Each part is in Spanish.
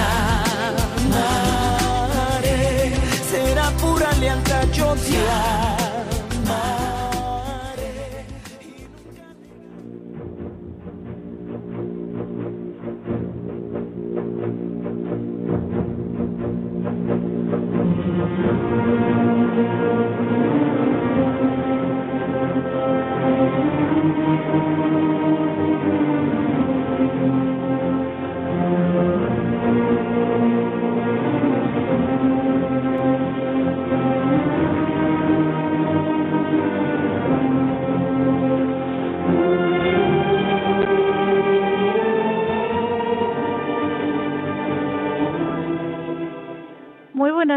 yo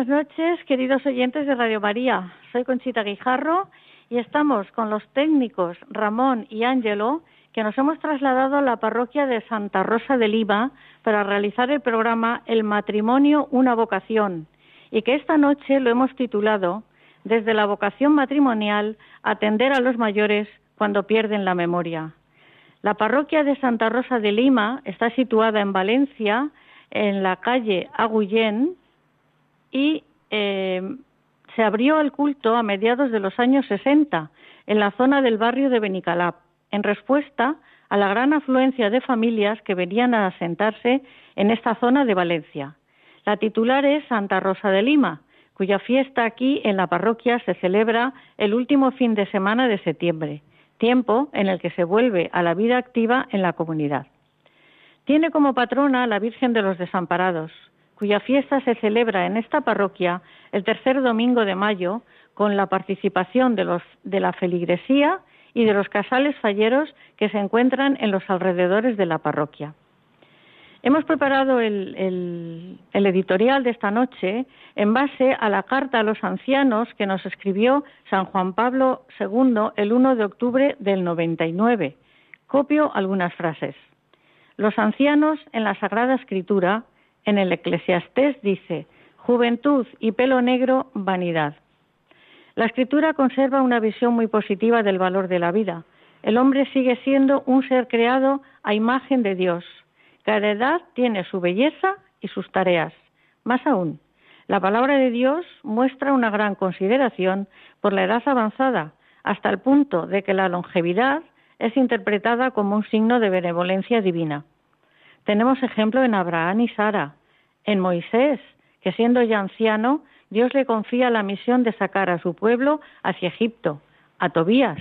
buenas noches, queridos oyentes de Radio María. Soy Conchita Guijarro y estamos con los técnicos Ramón y Ángelo, que nos hemos trasladado a la parroquia de Santa Rosa de Lima para realizar el programa El matrimonio, una vocación, y que esta noche lo hemos titulado Desde la vocación matrimonial, atender a los mayores cuando pierden la memoria. La parroquia de Santa Rosa de Lima está situada en Valencia, en la calle Agullén, y eh, se abrió el culto a mediados de los años 60 en la zona del barrio de Benicalap, en respuesta a la gran afluencia de familias que venían a asentarse en esta zona de Valencia. La titular es Santa Rosa de Lima, cuya fiesta aquí en la parroquia se celebra el último fin de semana de septiembre, tiempo en el que se vuelve a la vida activa en la comunidad. Tiene como patrona la Virgen de los Desamparados, cuya fiesta se celebra en esta parroquia el tercer domingo de mayo con la participación de, los, de la feligresía y de los casales falleros que se encuentran en los alrededores de la parroquia. Hemos preparado el, el, editorial de esta noche en base a la carta a los ancianos que nos escribió San Juan Pablo II el 1 de octubre del 99. Copio algunas frases. Los ancianos en la Sagrada Escritura en el Eclesiastés dice, juventud y pelo negro, vanidad. La escritura conserva una visión muy positiva del valor de la vida. El hombre sigue siendo un ser creado a imagen de Dios. Cada edad tiene su belleza y sus tareas. Más aún, la palabra de Dios muestra una gran consideración por la edad avanzada, hasta el punto de que la longevidad es interpretada como un signo de benevolencia divina. Tenemos ejemplo en Abraham y Sara, en Moisés, que siendo ya anciano, Dios le confía la misión de sacar a su pueblo hacia Egipto, a Tobías,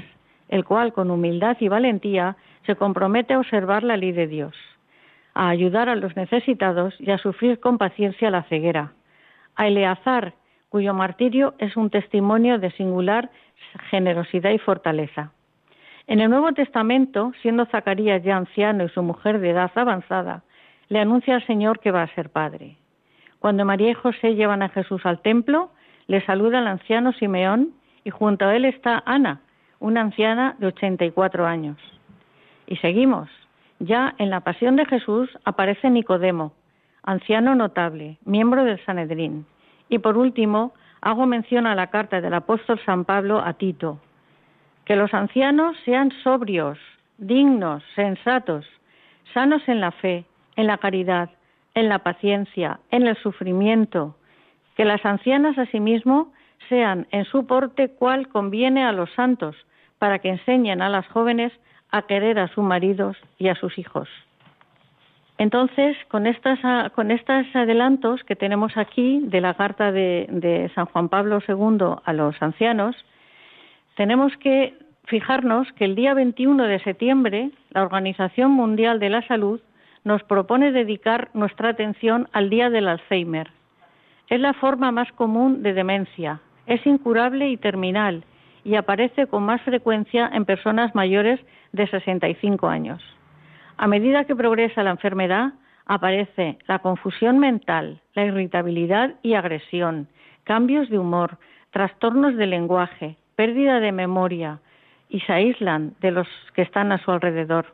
el cual con humildad y valentía se compromete a observar la ley de Dios, a ayudar a los necesitados y a sufrir con paciencia la ceguera, a Eleazar, cuyo martirio es un testimonio de singular generosidad y fortaleza. En el Nuevo Testamento, siendo Zacarías ya anciano y su mujer de edad avanzada, le anuncia al Señor que va a ser padre. Cuando María y José llevan a Jesús al templo, le saluda el anciano Simeón y junto a él está Ana, una anciana de 84 años. Y seguimos. Ya en la pasión de Jesús aparece Nicodemo, anciano notable, miembro del Sanedrín. Y por último, hago mención a la carta del apóstol San Pablo a Tito, que los ancianos sean sobrios, dignos, sensatos, sanos en la fe, en la caridad, en la paciencia, en el sufrimiento, que las ancianas asimismo sean en su porte cual conviene a los santos, para que enseñen a las jóvenes a querer a sus maridos y a sus hijos. Entonces, con, estas, con estos adelantos que tenemos aquí de la carta de San Juan Pablo II a los ancianos, tenemos que fijarnos que el día 21 de septiembre la Organización Mundial de la Salud nos propone dedicar nuestra atención al día del Alzheimer. Es la forma más común de demencia, es incurable y terminal y aparece con más frecuencia en personas mayores de 65 años. A medida que progresa la enfermedad, aparece la confusión mental, la irritabilidad y agresión, cambios de humor, trastornos de lenguaje, pérdida de memoria y se aíslan de los que están a su alrededor.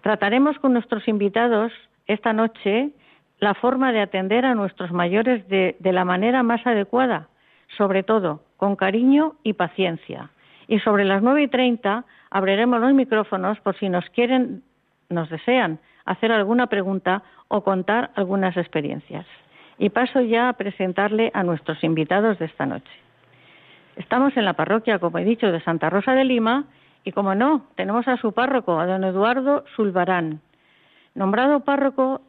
Trataremos con nuestros invitados esta noche la forma de atender a nuestros mayores de, la manera más adecuada, sobre todo con cariño y paciencia. Y sobre las nueve y treinta abriremos los micrófonos por si nos quieren, nos desean hacer alguna pregunta o contar algunas experiencias. Y paso ya a presentarle a nuestros invitados de esta noche. Estamos en la parroquia, como he dicho, de Santa Rosa de Lima y, como no, tenemos a su párroco, a don Eduardo Zulbarán, nombrado párroco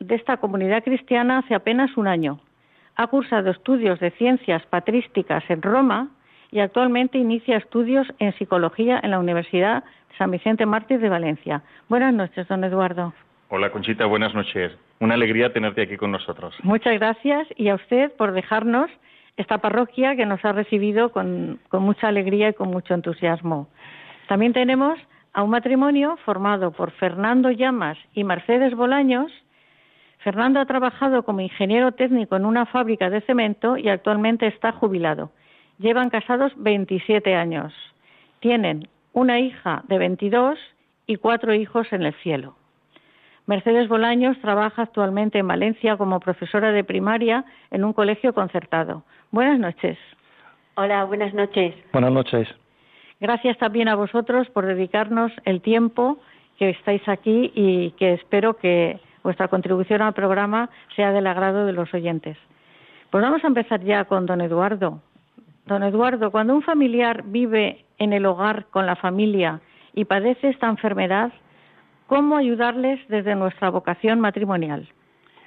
de esta comunidad cristiana hace apenas un año. Ha cursado estudios de ciencias patrísticas en Roma y actualmente inicia estudios en psicología en la Universidad San Vicente Mártir de Valencia. Buenas noches, don Eduardo. Hola, Conchita, buenas noches. Una alegría tenerte aquí con nosotros. Muchas gracias y a usted por dejarnos esta parroquia que nos ha recibido con, mucha alegría y con mucho entusiasmo. También tenemos a un matrimonio formado por Fernando Llamas y Mercedes Bolaños. Fernando ha trabajado como ingeniero técnico en una fábrica de cemento y actualmente está jubilado. Llevan casados 27 años. Tienen una hija de 22 y cuatro hijos en el cielo. Mercedes Bolaños trabaja actualmente en Valencia como profesora de primaria en un colegio concertado. Buenas noches. Hola, buenas noches. Buenas noches. Gracias también a vosotros por dedicarnos el tiempo que estáis aquí y que espero que vuestra contribución al programa sea del agrado de los oyentes. Pues vamos a empezar ya con don Eduardo. Don Eduardo, cuando un familiar vive en el hogar con la familia y padece esta enfermedad, ¿cómo ayudarles desde nuestra vocación matrimonial?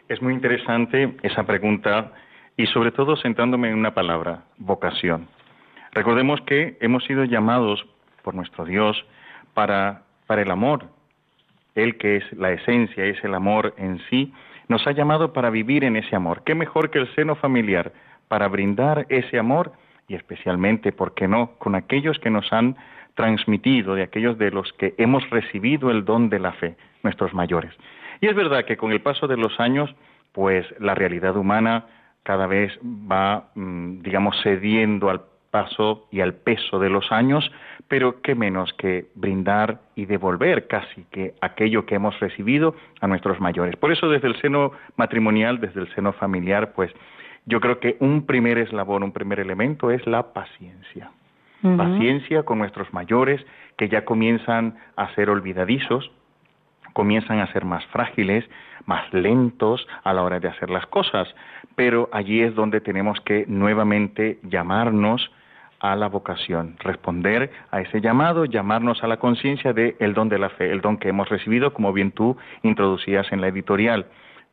Es muy interesante esa pregunta y sobre todo centrándome en una palabra, vocación. Recordemos que hemos sido llamados por nuestro Dios para, para el amor. Él que es la esencia, es el amor en sí, nos ha llamado para vivir en ese amor. ¿Qué mejor que el seno familiar para brindar ese amor? y especialmente, ¿por qué no?, con aquellos que nos han transmitido, de aquellos de los que hemos recibido el don de la fe, nuestros mayores. Y es verdad que con el paso de los años, pues la realidad humana cada vez va, mm, digamos, cediendo al paso y al peso de los años, pero qué menos que brindar y devolver casi que aquello que hemos recibido a nuestros mayores. Por eso desde el seno matrimonial, desde el seno familiar, pues yo creo que un primer eslabón, un primer elemento es la paciencia. Paciencia con nuestros mayores que ya comienzan a ser olvidadizos, comienzan a ser más frágiles, más lentos a la hora de hacer las cosas, pero allí es donde tenemos que nuevamente llamarnos a la vocación, responder a ese llamado, llamarnos a la conciencia del el don de la fe, el don que hemos recibido, como bien tú introducías en la editorial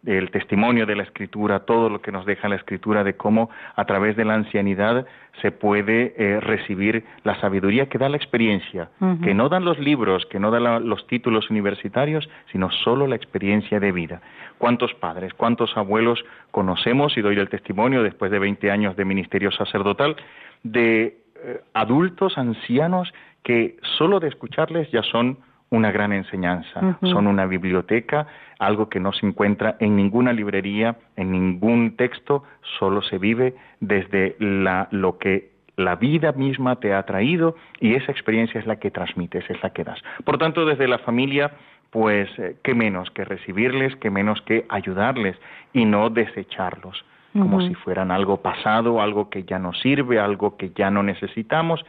el testimonio de la escritura, todo lo que nos deja la escritura de cómo a través de la ancianidad se puede eh, recibir la sabiduría que da la experiencia, que no dan los libros, que no dan los títulos universitarios, sino solo la experiencia de vida. ¿Cuántos padres, cuántos abuelos conocemos, y doy el testimonio después de 20 años de ministerio sacerdotal, de eh, adultos, ancianos, que solo de escucharles ya son una gran enseñanza, son una biblioteca, algo que no se encuentra en ninguna librería, en ningún texto, solo se vive desde la, lo que la vida misma te ha traído y esa experiencia es la que transmites, es la que das. Por tanto, desde la familia, pues eh, qué menos que recibirles, qué menos que ayudarles y no desecharlos como si fueran algo pasado, algo que ya no sirve, algo que ya no necesitamos,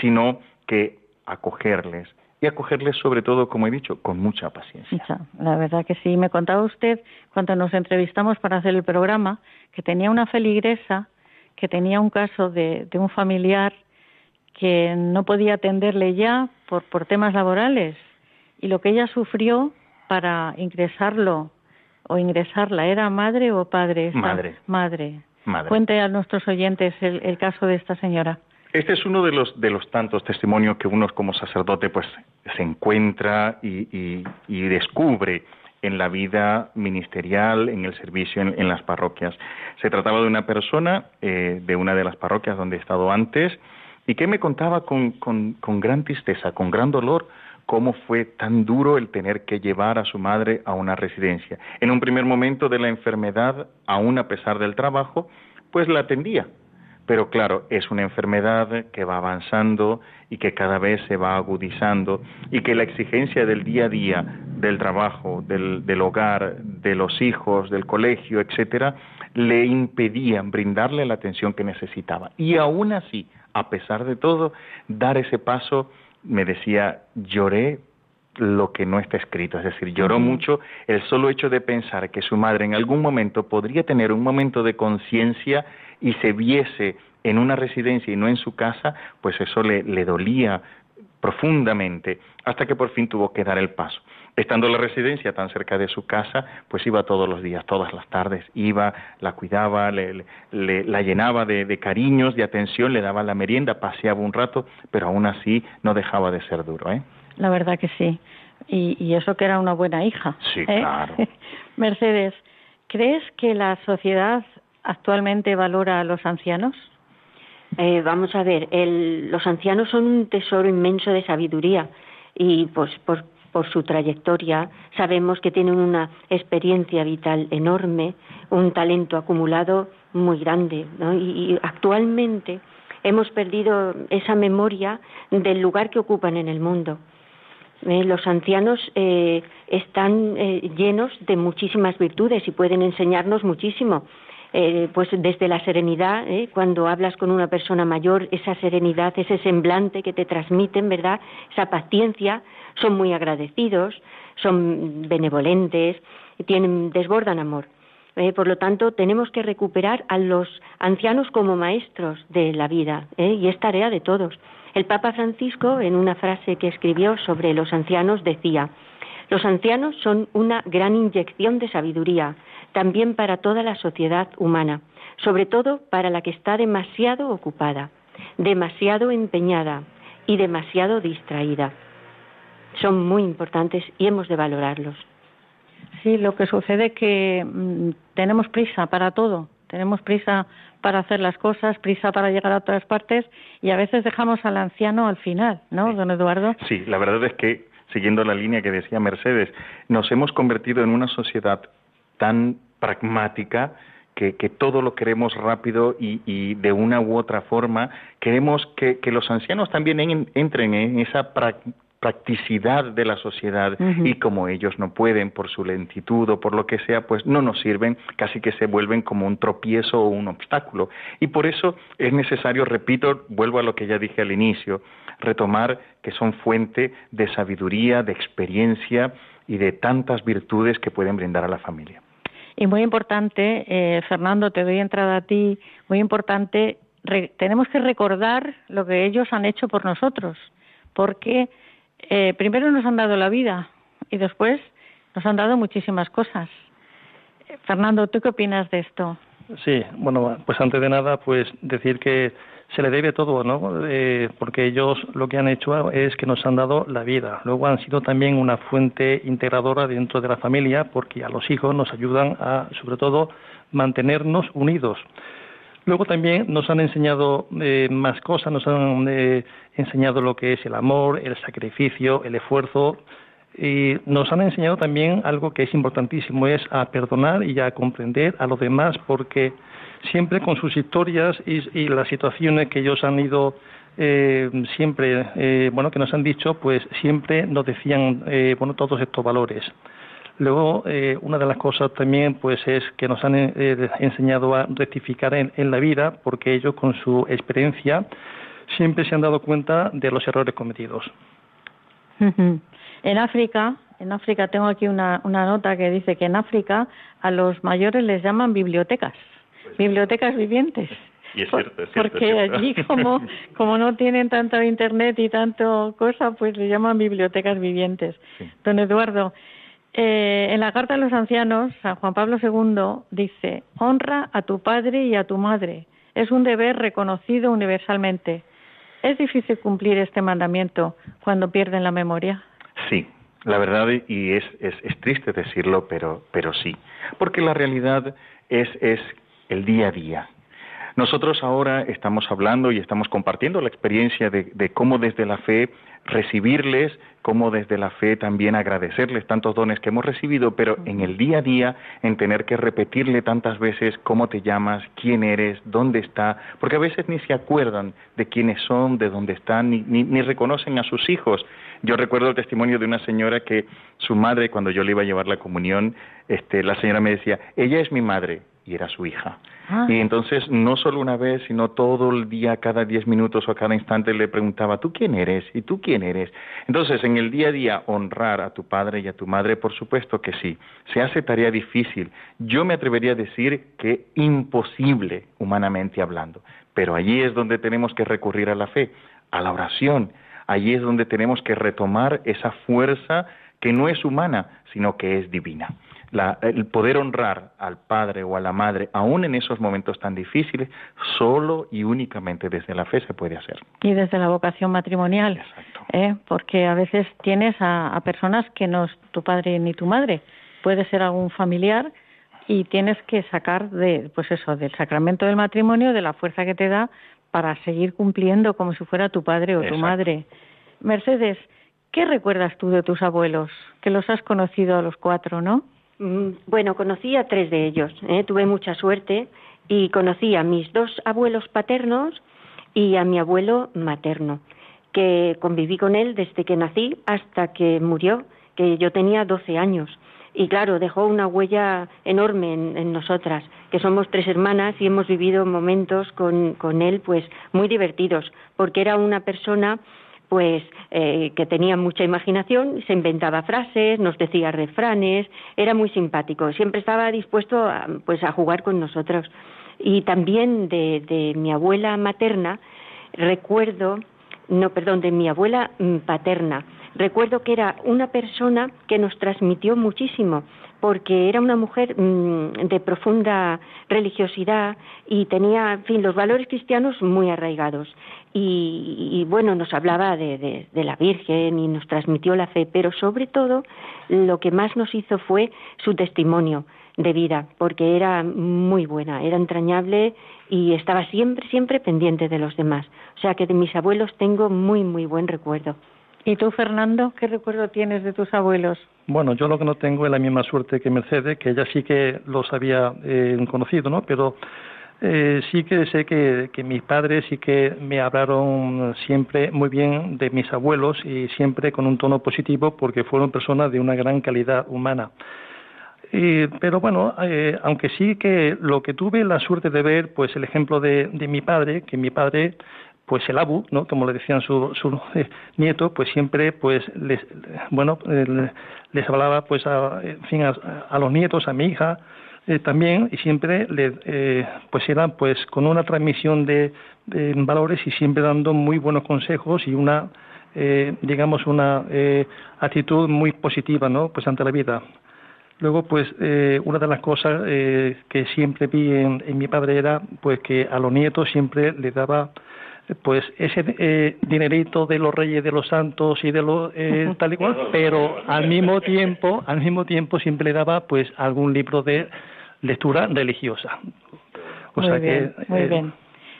sino que acogerles, y acogerles sobre todo, como he dicho, con mucha paciencia. La verdad que sí. Me contaba usted cuando nos entrevistamos para hacer el programa que tenía una feligresa que tenía un caso de, de un familiar que no podía atenderle ya por, por temas laborales y lo que ella sufrió para ingresarlo o ingresarla era madre o padre. Madre. Madre. Cuente a nuestros oyentes el caso de esta señora. Este es uno de los, de los tantos testimonios que uno como sacerdote pues se encuentra y, descubre en la vida ministerial, en el servicio en, las parroquias. Se trataba de una persona eh, de una de las parroquias donde he estado antes y que me contaba con, con, gran tristeza, con gran dolor, cómo fue tan duro el tener que llevar a su madre a una residencia. En un primer momento de la enfermedad, aún a pesar del trabajo, pues la atendía. Pero claro, es una enfermedad que va avanzando y que cada vez se va agudizando y que la exigencia del día a día, del trabajo, del, del hogar, de los hijos, del colegio, etcétera, le impedían brindarle la atención que necesitaba. Y aún así, a pesar de todo, dar ese paso, me decía, lloré lo que no está escrito, es decir, lloró mucho el solo hecho de pensar que su madre en algún momento podría tener un momento de conciencia y se viese en una residencia y no en su casa, pues eso le, le dolía profundamente, hasta que por fin tuvo que dar el paso. Estando la residencia tan cerca de su casa, pues iba todos los días, todas las tardes, iba, la cuidaba, le, la llenaba de, de, cariños, de atención, le daba la merienda, paseaba un rato, pero aún así no dejaba de ser duro. ¿eh? La verdad que sí. Y, y eso que era una buena hija. Sí, ¿eh? claro. Mercedes, ¿crees que la sociedad actualmente valora a los ancianos? Eh, vamos a ver, el, los ancianos son un tesoro inmenso de sabiduría y pues por, por su trayectoria sabemos que tienen una experiencia vital enorme, un talento acumulado muy grande ¿no? y, y actualmente hemos perdido esa memoria del lugar que ocupan en el mundo. Eh, los ancianos eh, están eh, llenos de muchísimas virtudes y pueden enseñarnos muchísimo. Eh, pues desde la serenidad, ¿eh? cuando hablas con una persona mayor, esa serenidad, ese semblante que te transmiten, ¿verdad? Esa paciencia, son muy agradecidos, son benevolentes, tienen, desbordan amor. Eh, por lo tanto, tenemos que recuperar a los ancianos como maestros de la vida, ¿eh? y es tarea de todos. El Papa Francisco, en una frase que escribió sobre los ancianos, decía, los ancianos son una gran inyección de sabiduría, también para toda la sociedad humana, sobre todo para la que está demasiado ocupada, demasiado empeñada y demasiado distraída. Son muy importantes y hemos de valorarlos. Sí, lo que sucede es que mmm, tenemos prisa para todo, tenemos prisa para hacer las cosas, prisa para llegar a todas partes y a veces dejamos al anciano al final, ¿no, sí. don Eduardo? Sí, la verdad es que, siguiendo la línea que decía Mercedes, nos hemos convertido en una sociedad tan pragmática que, que, todo lo queremos rápido y, y, de una u otra forma. Queremos que, que los ancianos también en, entren en esa pra, practicidad de la sociedad uh -huh. y como ellos no pueden por su lentitud o por lo que sea, pues no nos sirven, casi que se vuelven como un tropiezo o un obstáculo. Y por eso es necesario, repito, vuelvo a lo que ya dije al inicio, retomar que son fuente de sabiduría, de experiencia y de tantas virtudes que pueden brindar a la familia. Y muy importante, eh, Fernando, te doy entrada a ti, muy importante, re, tenemos que recordar lo que ellos han hecho por nosotros, porque eh, primero nos han dado la vida y después nos han dado muchísimas cosas. Fernando, ¿tú qué opinas de esto? Sí, bueno, pues antes de nada, pues decir que se le debe todo, ¿no? Eh, porque ellos lo que han hecho es que nos han dado la vida. Luego han sido también una fuente integradora dentro de la familia, porque a los hijos nos ayudan a, sobre todo, mantenernos unidos. Luego también nos han enseñado eh, más cosas, nos han eh, enseñado lo que es el amor, el sacrificio, el esfuerzo, y nos han enseñado también algo que es importantísimo, es a perdonar y a comprender a los demás, porque siempre con sus historias y, y las situaciones que ellos han ido eh, siempre, eh, bueno, que nos han dicho, pues siempre nos decían, eh, bueno, todos estos valores. Luego, eh, una de las cosas también, pues, es que nos han eh, enseñado a rectificar en, en, la vida, porque ellos, con su experiencia, siempre se han dado cuenta de los errores cometidos. En África, en África tengo aquí una, una nota que dice que en África a los mayores les llaman bibliotecas, bibliotecas vivientes. Y es cierto, es cierto, Porque es cierto. allí como, como no tienen tanto internet y tanto cosa, pues le llaman bibliotecas vivientes. Sí. Don Eduardo, eh, en la Carta de los Ancianos, San Juan Pablo II dice, honra a tu padre y a tu madre. Es un deber reconocido universalmente. ¿Es difícil cumplir este mandamiento cuando pierden la memoria? Sí, la verdad, y es, es, triste decirlo, pero, pero sí. Porque la realidad es, es el día a día. Nosotros ahora estamos hablando y estamos compartiendo la experiencia de, cómo desde la fe recibirles, como desde la fe también agradecerles tantos dones que hemos recibido, pero en el día a día, en tener que repetirle tantas veces cómo te llamas, quién eres, dónde está, porque a veces ni se acuerdan de quiénes son, de dónde están, ni, ni, reconocen a sus hijos. Yo recuerdo el testimonio de una señora que su madre, cuando yo le iba a llevar la comunión, este, la señora me decía, ella es mi madre, y era su hija. Ah. Y entonces no solo una vez, sino todo el día, cada diez minutos o cada instante le preguntaba, ¿tú quién eres? ¿Y tú quién eres? Entonces, en el día a día, honrar a tu padre y a tu madre, por supuesto que sí. Se hace tarea difícil. Yo me atrevería a decir que imposible, humanamente hablando. Pero allí es donde tenemos que recurrir a la fe, a la oración. Allí es donde tenemos que retomar esa fuerza que no es humana, sino que es divina el poder honrar al padre o a la madre, aún en esos momentos tan difíciles, solo y únicamente desde la fe se puede hacer. Y desde la vocación matrimonial, ¿eh? porque a veces tienes a, personas que no es tu padre ni tu madre, puede ser algún familiar y tienes que sacar de, pues eso, del sacramento del matrimonio, de la fuerza que te da para seguir cumpliendo como si fuera tu padre o tu madre. Mercedes, ¿qué recuerdas tú de tus abuelos? Que los has conocido a los cuatro, ¿no? Mm, bueno, conocí a tres de ellos, ¿eh? tuve mucha suerte y conocí a mis dos abuelos paternos y a mi abuelo materno, que conviví con él desde que nací hasta que murió, que yo tenía 12 años. Y claro, dejó una huella enorme en, nosotras, que somos tres hermanas y hemos vivido momentos con, con él pues muy divertidos, porque era una persona pues eh, que tenía mucha imaginación, se inventaba frases, nos decía refranes, era muy simpático, siempre estaba dispuesto a, pues a jugar con nosotros. Y también de, mi abuela materna, recuerdo, no, perdón, de mi abuela mm, paterna, recuerdo que era una persona que nos transmitió muchísimo, porque era una mujer mm, de profunda religiosidad y tenía, en fin, los valores cristianos muy arraigados. Y, bueno, nos hablaba de, la Virgen y nos transmitió la fe, pero sobre todo lo que más nos hizo fue su testimonio de vida, porque era muy buena, era entrañable y estaba siempre, siempre pendiente de los demás. O sea que de mis abuelos tengo muy, muy buen recuerdo. ¿Y tú, Fernando, qué recuerdo tienes de tus abuelos? Bueno, yo lo que no tengo es la misma suerte que Mercedes, que ella sí que los había eh, conocido, ¿no? Pero eh, sí que sé que, mis padres sí que me hablaron siempre muy bien de mis abuelos y siempre con un tono positivo porque fueron personas de una gran calidad humana. pero bueno, eh, aunque sí que lo que tuve la suerte de ver, pues el ejemplo de, mi padre, que mi padre pues el abu, ¿no? como le decían sus su, eh, nietos, pues siempre pues les bueno eh, les hablaba pues a, fin a, los nietos, a mi hija eh, también y siempre le, pues eran pues con una transmisión de, valores y siempre dando muy buenos consejos y una digamos una actitud muy positiva, ¿no? Pues ante la vida. Luego, pues, una de las cosas que siempre vi en, mi padre era, pues, que a los nietos siempre les daba pues ese eh, dinerito de los reyes de los santos y de los eh, tal y cual pero al mismo tiempo al mismo tiempo siempre le daba pues algún libro de lectura religiosa. O muy bien, muy eh, bien.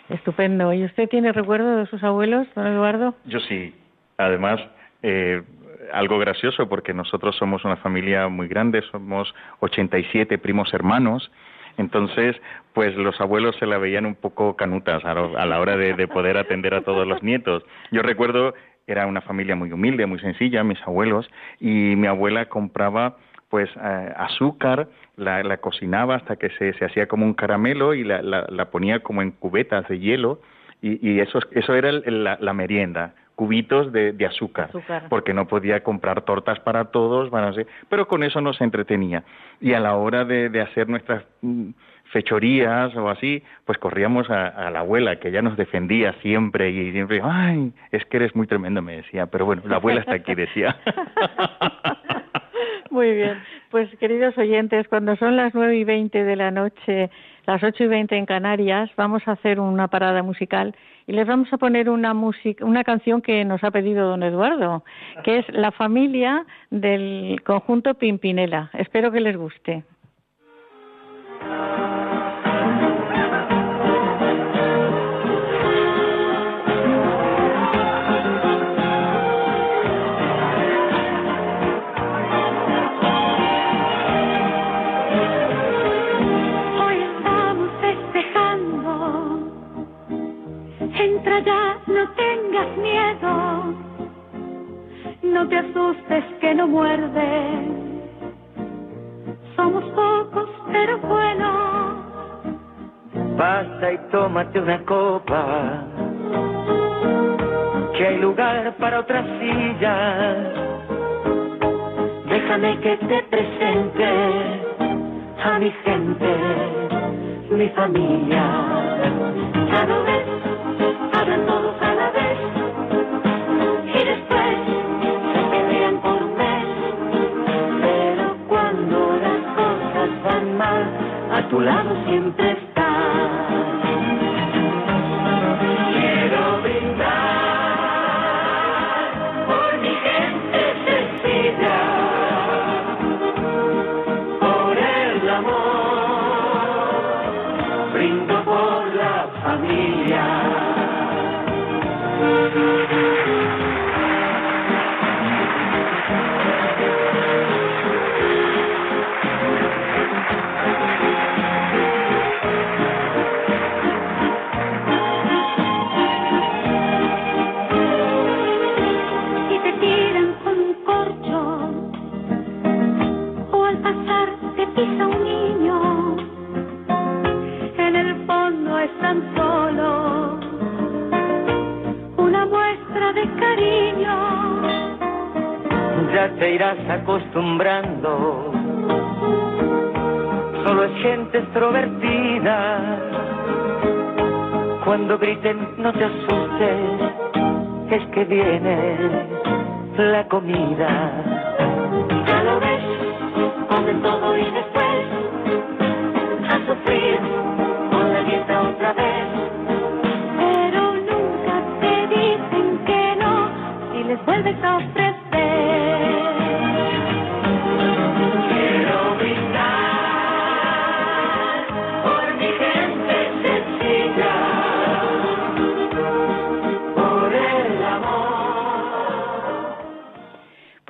Estupendo. Y usted tiene recuerdo de sus abuelos don Eduardo yo sí. Además eh, algo gracioso porque nosotros somos una familia muy grande somos 87 primos hermanos entonces, pues los abuelos se la veían un poco canutas a, la hora de, poder atender a todos los nietos. Yo recuerdo, era una familia muy humilde, muy sencilla, mis abuelos, y mi abuela compraba pues eh, azúcar, la, cocinaba hasta que se, hacía como un caramelo y la, ponía como en cubetas de hielo y, eso, eso era la, merienda cubitos de, azúcar, porque no podía comprar tortas para todos, pero con eso nos entretenía. Y a la hora de, hacer nuestras mm, fechorías o así, pues corríamos a, la abuela, que ella nos defendía siempre y siempre, ay, es que eres muy tremendo, me decía, pero bueno, la abuela está aquí, decía. Muy bien, pues queridos oyentes, cuando son las nueve y veinte de la noche, las ocho y veinte en Canarias, vamos a hacer una parada musical y les vamos a poner una música, una canción que nos ha pedido don Eduardo, que es La familia del conjunto Pimpinela. Espero que les guste. Miedo, no te asustes que no muerde. Somos pocos pero buenos. Pasa y tómate una copa, que hay lugar para otra silla. Déjame que te presente a mi gente, mi familia.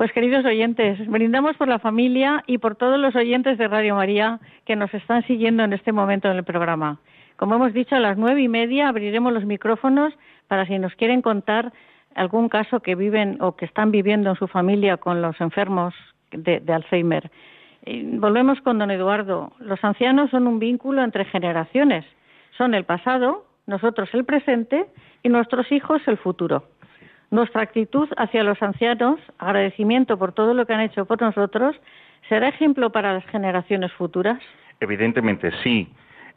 Pues queridos oyentes, brindamos por la familia y por todos los oyentes de Radio María que nos están siguiendo en este momento en el programa. Como hemos dicho, a las nueve y media abriremos los micrófonos para si nos quieren contar algún caso que viven o que están viviendo en su familia con los enfermos de, Alzheimer. Volvemos con don Eduardo. Los ancianos son un vínculo entre generaciones. Son el pasado, nosotros el presente y nuestros hijos el futuro. Nuestra actitud hacia los ancianos, agradecimiento por todo lo que han hecho por nosotros, ¿será ejemplo para las generaciones futuras? Evidentemente sí.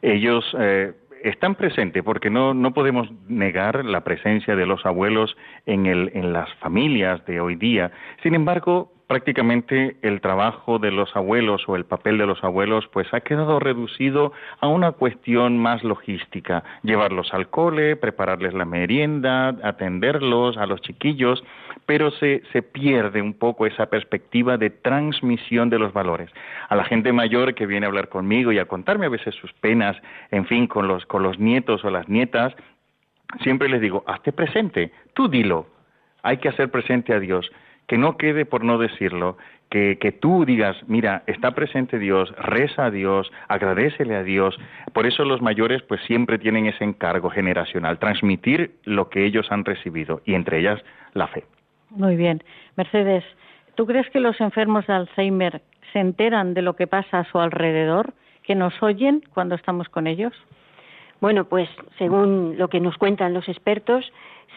Ellos eh, están presentes porque no, no podemos negar la presencia de los abuelos en, el, en las familias de hoy día. Sin embargo, prácticamente el trabajo de los abuelos o el papel de los abuelos pues ha quedado reducido a una cuestión más logística, llevarlos al cole, prepararles la merienda, atenderlos a los chiquillos, pero se, se pierde un poco esa perspectiva de transmisión de los valores. A la gente mayor que viene a hablar conmigo y a contarme a veces sus penas, en fin, con los, con los nietos o las nietas, siempre les digo, hazte presente, tú dilo, hay que hacer presente a Dios que no quede por no decirlo, que, que, tú digas, mira, está presente Dios, reza a Dios, agradecele a Dios. Por eso los mayores pues siempre tienen ese encargo generacional, transmitir lo que ellos han recibido y entre ellas la fe. Muy bien. Mercedes, ¿tú crees que los enfermos de Alzheimer se enteran de lo que pasa a su alrededor, que nos oyen cuando estamos con ellos? Bueno, pues según lo que nos cuentan los expertos,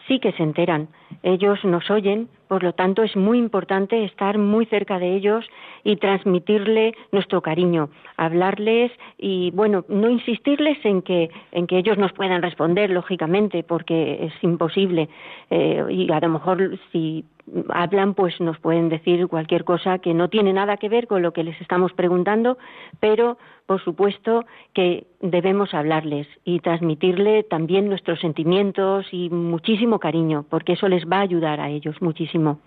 sí que se enteran. Ellos nos oyen, por lo tanto es muy importante estar muy cerca de ellos y transmitirle nuestro cariño, hablarles y bueno, no insistirles en que en que ellos nos puedan responder lógicamente, porque es imposible eh, y a lo mejor si hablan pues nos pueden decir cualquier cosa que no tiene nada que ver con lo que les estamos preguntando, pero por supuesto que debemos hablarles y transmitirle también nuestros sentimientos y muchísimo cariño, porque eso les va a ayudar a ellos muchísimo.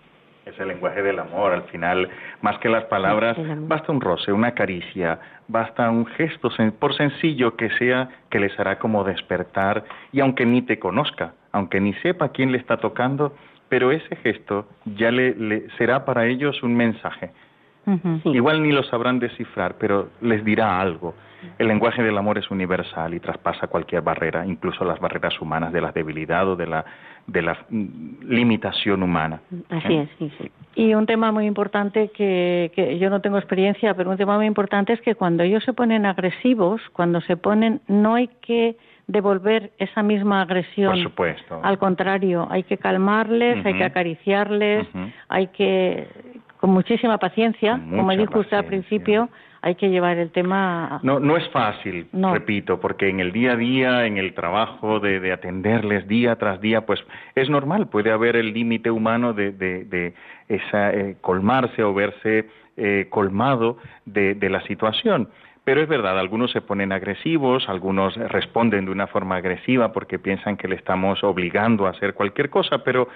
Es el lenguaje del amor, al final, más que las palabras, basta un roce, una caricia, basta un gesto, por sencillo que sea, que les hará como despertar, y aunque ni te conozca, aunque ni sepa quién le está tocando, pero ese gesto ya le, le será para ellos un mensaje. Igual ni lo sabrán descifrar, pero les dirá algo. El lenguaje del amor es universal y traspasa cualquier barrera, incluso las barreras humanas de la debilidad o de la, de la mm, limitación humana. Así es, sí, sí. Y un tema muy importante que, que yo no tengo experiencia, pero un tema muy importante es que cuando ellos se ponen agresivos, cuando se ponen, no hay que devolver esa misma agresión. Por supuesto. Al contrario, hay que calmarles, hay que acariciarles, hay que, con muchísima paciencia, como dijo usted al principio, hay que llevar el tema. No, no es fácil, repito, porque en el día a día, en el trabajo de, de atenderles día tras día, pues es normal, puede haber el límite humano de, de, de esa, eh, colmarse o verse eh, colmado de, de la situación. Pero es verdad, algunos se ponen agresivos, algunos responden de una forma agresiva porque piensan que le estamos obligando a hacer cualquier cosa, pero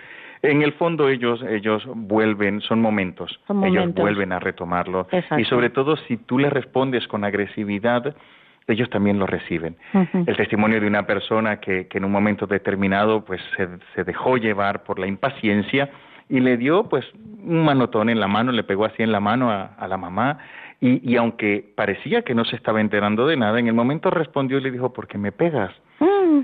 en el fondo ellos ellos vuelven, son momentos, ellos vuelven a retomarlo y sobre todo si tú les respondes con agresividad, ellos también lo reciben. El testimonio de una persona que, que en un momento determinado pues se, se dejó llevar por la impaciencia y le dio pues un manotón en la mano, le pegó así en la mano a, a la mamá y, y, aunque parecía que no se estaba enterando de nada, en el momento respondió y le dijo, ¿por qué me pegas? Mm.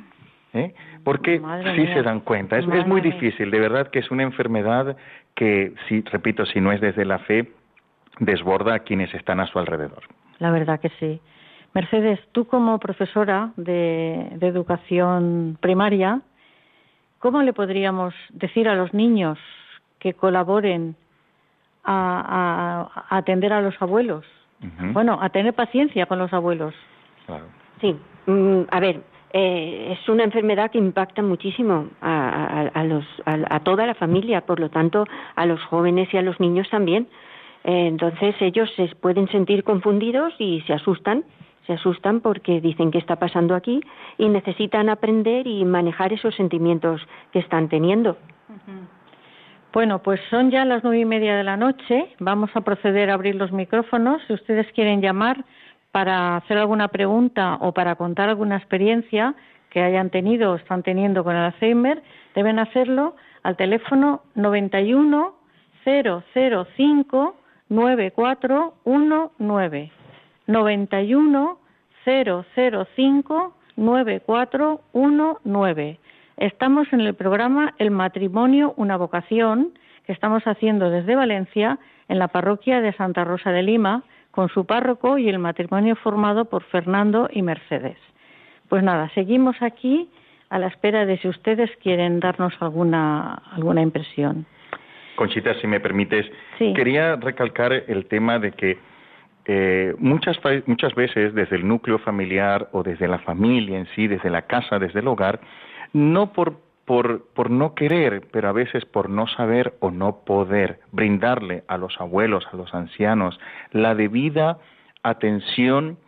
¿Eh? Porque sí se dan cuenta. Es, es, muy difícil, de verdad que es una enfermedad que, si, repito, si no es desde la fe, desborda a quienes están a su alrededor. La verdad que sí. Mercedes, tú como profesora de, de educación primaria, ¿cómo le podríamos decir a los niños que colaboren a, a, atender a los abuelos. Bueno, a tener paciencia con los abuelos. Claro. Sí, mm, a ver, eh, es una enfermedad que impacta muchísimo a, a, a, toda la familia, por lo tanto, a los jóvenes y a los niños también. Eh, entonces ellos se pueden sentir confundidos y se asustan, se asustan porque dicen qué está pasando aquí y necesitan aprender y manejar esos sentimientos que están teniendo. Bueno, pues son ya las nueve y media de la noche. Vamos a proceder a abrir los micrófonos. Si ustedes quieren llamar para hacer alguna pregunta o para contar alguna experiencia que hayan tenido o están teniendo con el Alzheimer, deben hacerlo al teléfono 91 005 9419. 91 005 9419. Estamos en el programa El matrimonio, una vocación, que estamos haciendo desde Valencia, en la parroquia de Santa Rosa de Lima, con su párroco y el matrimonio formado por Fernando y Mercedes. Pues nada, seguimos aquí a la espera de si ustedes quieren darnos alguna, alguna impresión. Conchita, si me permites, quería recalcar el tema de que eh, muchas, muchas veces desde el núcleo familiar o desde la familia en sí, desde la casa, desde el hogar, no por, por, por no querer, pero a veces por no saber o no poder brindarle a los abuelos, a los ancianos, la debida atención,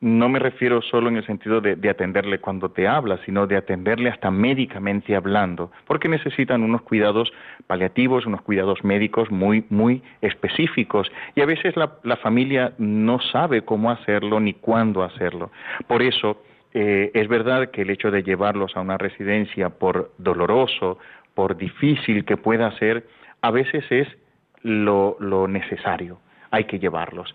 no me refiero solo en el sentido de, de, atenderle cuando te habla, sino de atenderle hasta médicamente hablando, porque necesitan unos cuidados paliativos, unos cuidados médicos muy, muy específicos. Y a veces la, la familia no sabe cómo hacerlo ni cuándo hacerlo. Por eso, eh, es verdad que el hecho de llevarlos a una residencia, por doloroso, por difícil que pueda ser, a veces es lo, lo necesario. Hay que llevarlos.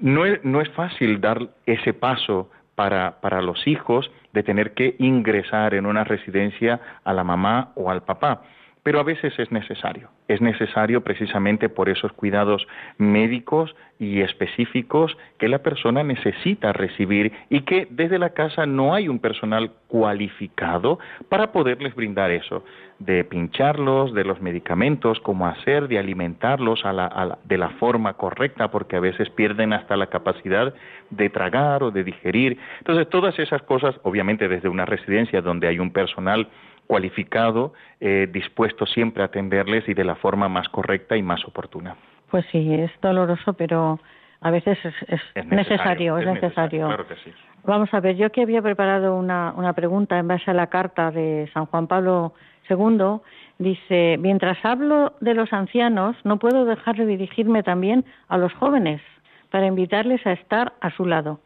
no, es, no es fácil dar ese paso para, para los hijos de tener que ingresar en una residencia a la mamá o al papá pero a veces es necesario. Es necesario precisamente por esos cuidados médicos y específicos que la persona necesita recibir y que desde la casa no hay un personal cualificado para poderles brindar eso, de pincharlos, de los medicamentos, cómo hacer, de alimentarlos a la, a de la forma correcta, porque a veces pierden hasta la capacidad de tragar o de digerir. Entonces, todas esas cosas, obviamente desde una residencia donde hay un personal cualificado, eh, dispuesto siempre a atenderles y de la forma más correcta y más oportuna. Pues sí, es doloroso, pero a veces es, es, necesario, es, necesario. Claro que sí. Vamos a ver, yo que había preparado una, una pregunta en base a la carta de San Juan Pablo II, dice, mientras hablo de los ancianos, no puedo dejar de dirigirme también a los jóvenes para invitarles a estar a su lado.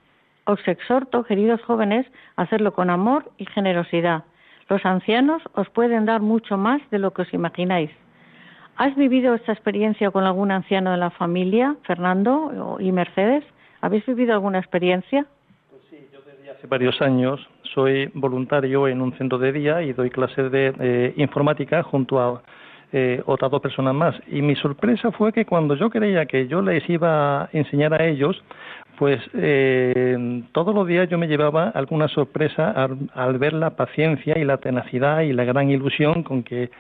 Os exhorto, queridos jóvenes, a hacerlo con amor y generosidad, los ancianos os pueden dar mucho más de lo que os imagináis. ¿Has vivido esta experiencia con algún anciano de la familia, Fernando y Mercedes? ¿Habéis vivido alguna experiencia? Pues sí, yo desde hace varios años soy voluntario en un centro de día y doy clases de eh, informática junto a eh, otras dos personas más. Y mi sorpresa fue que cuando yo creía que yo les iba a enseñar a ellos, pues eh, todos los días yo me llevaba alguna sorpresa al, ver la paciencia y la tenacidad y la gran ilusión con que